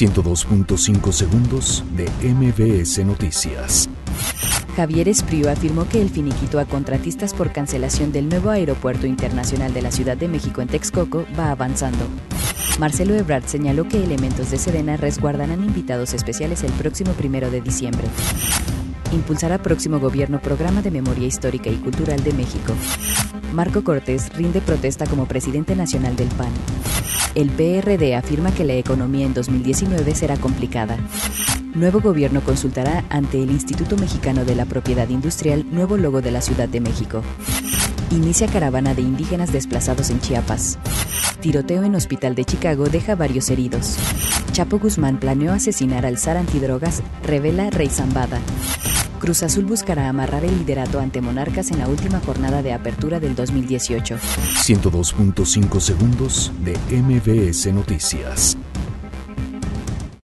102.5 segundos de MBS Noticias. Javier Espriu afirmó que el finiquito a contratistas por cancelación del nuevo aeropuerto internacional de la Ciudad de México en Texcoco va avanzando. Marcelo Ebrard señaló que elementos de Sedena resguardarán invitados especiales el próximo primero de diciembre. Impulsará próximo gobierno programa de memoria histórica y cultural de México. Marco Cortés rinde protesta como presidente nacional del PAN. El PRD afirma que la economía en 2019 será complicada. Nuevo gobierno consultará ante el Instituto Mexicano de la Propiedad Industrial nuevo logo de la Ciudad de México. Inicia caravana de indígenas desplazados en Chiapas. Tiroteo en Hospital de Chicago deja varios heridos. Chapo Guzmán planeó asesinar al zar antidrogas, revela Rey Zambada. Cruz Azul buscará amarrar el liderato ante Monarcas en la última jornada de apertura del 2018. 102.5 segundos de MBS Noticias.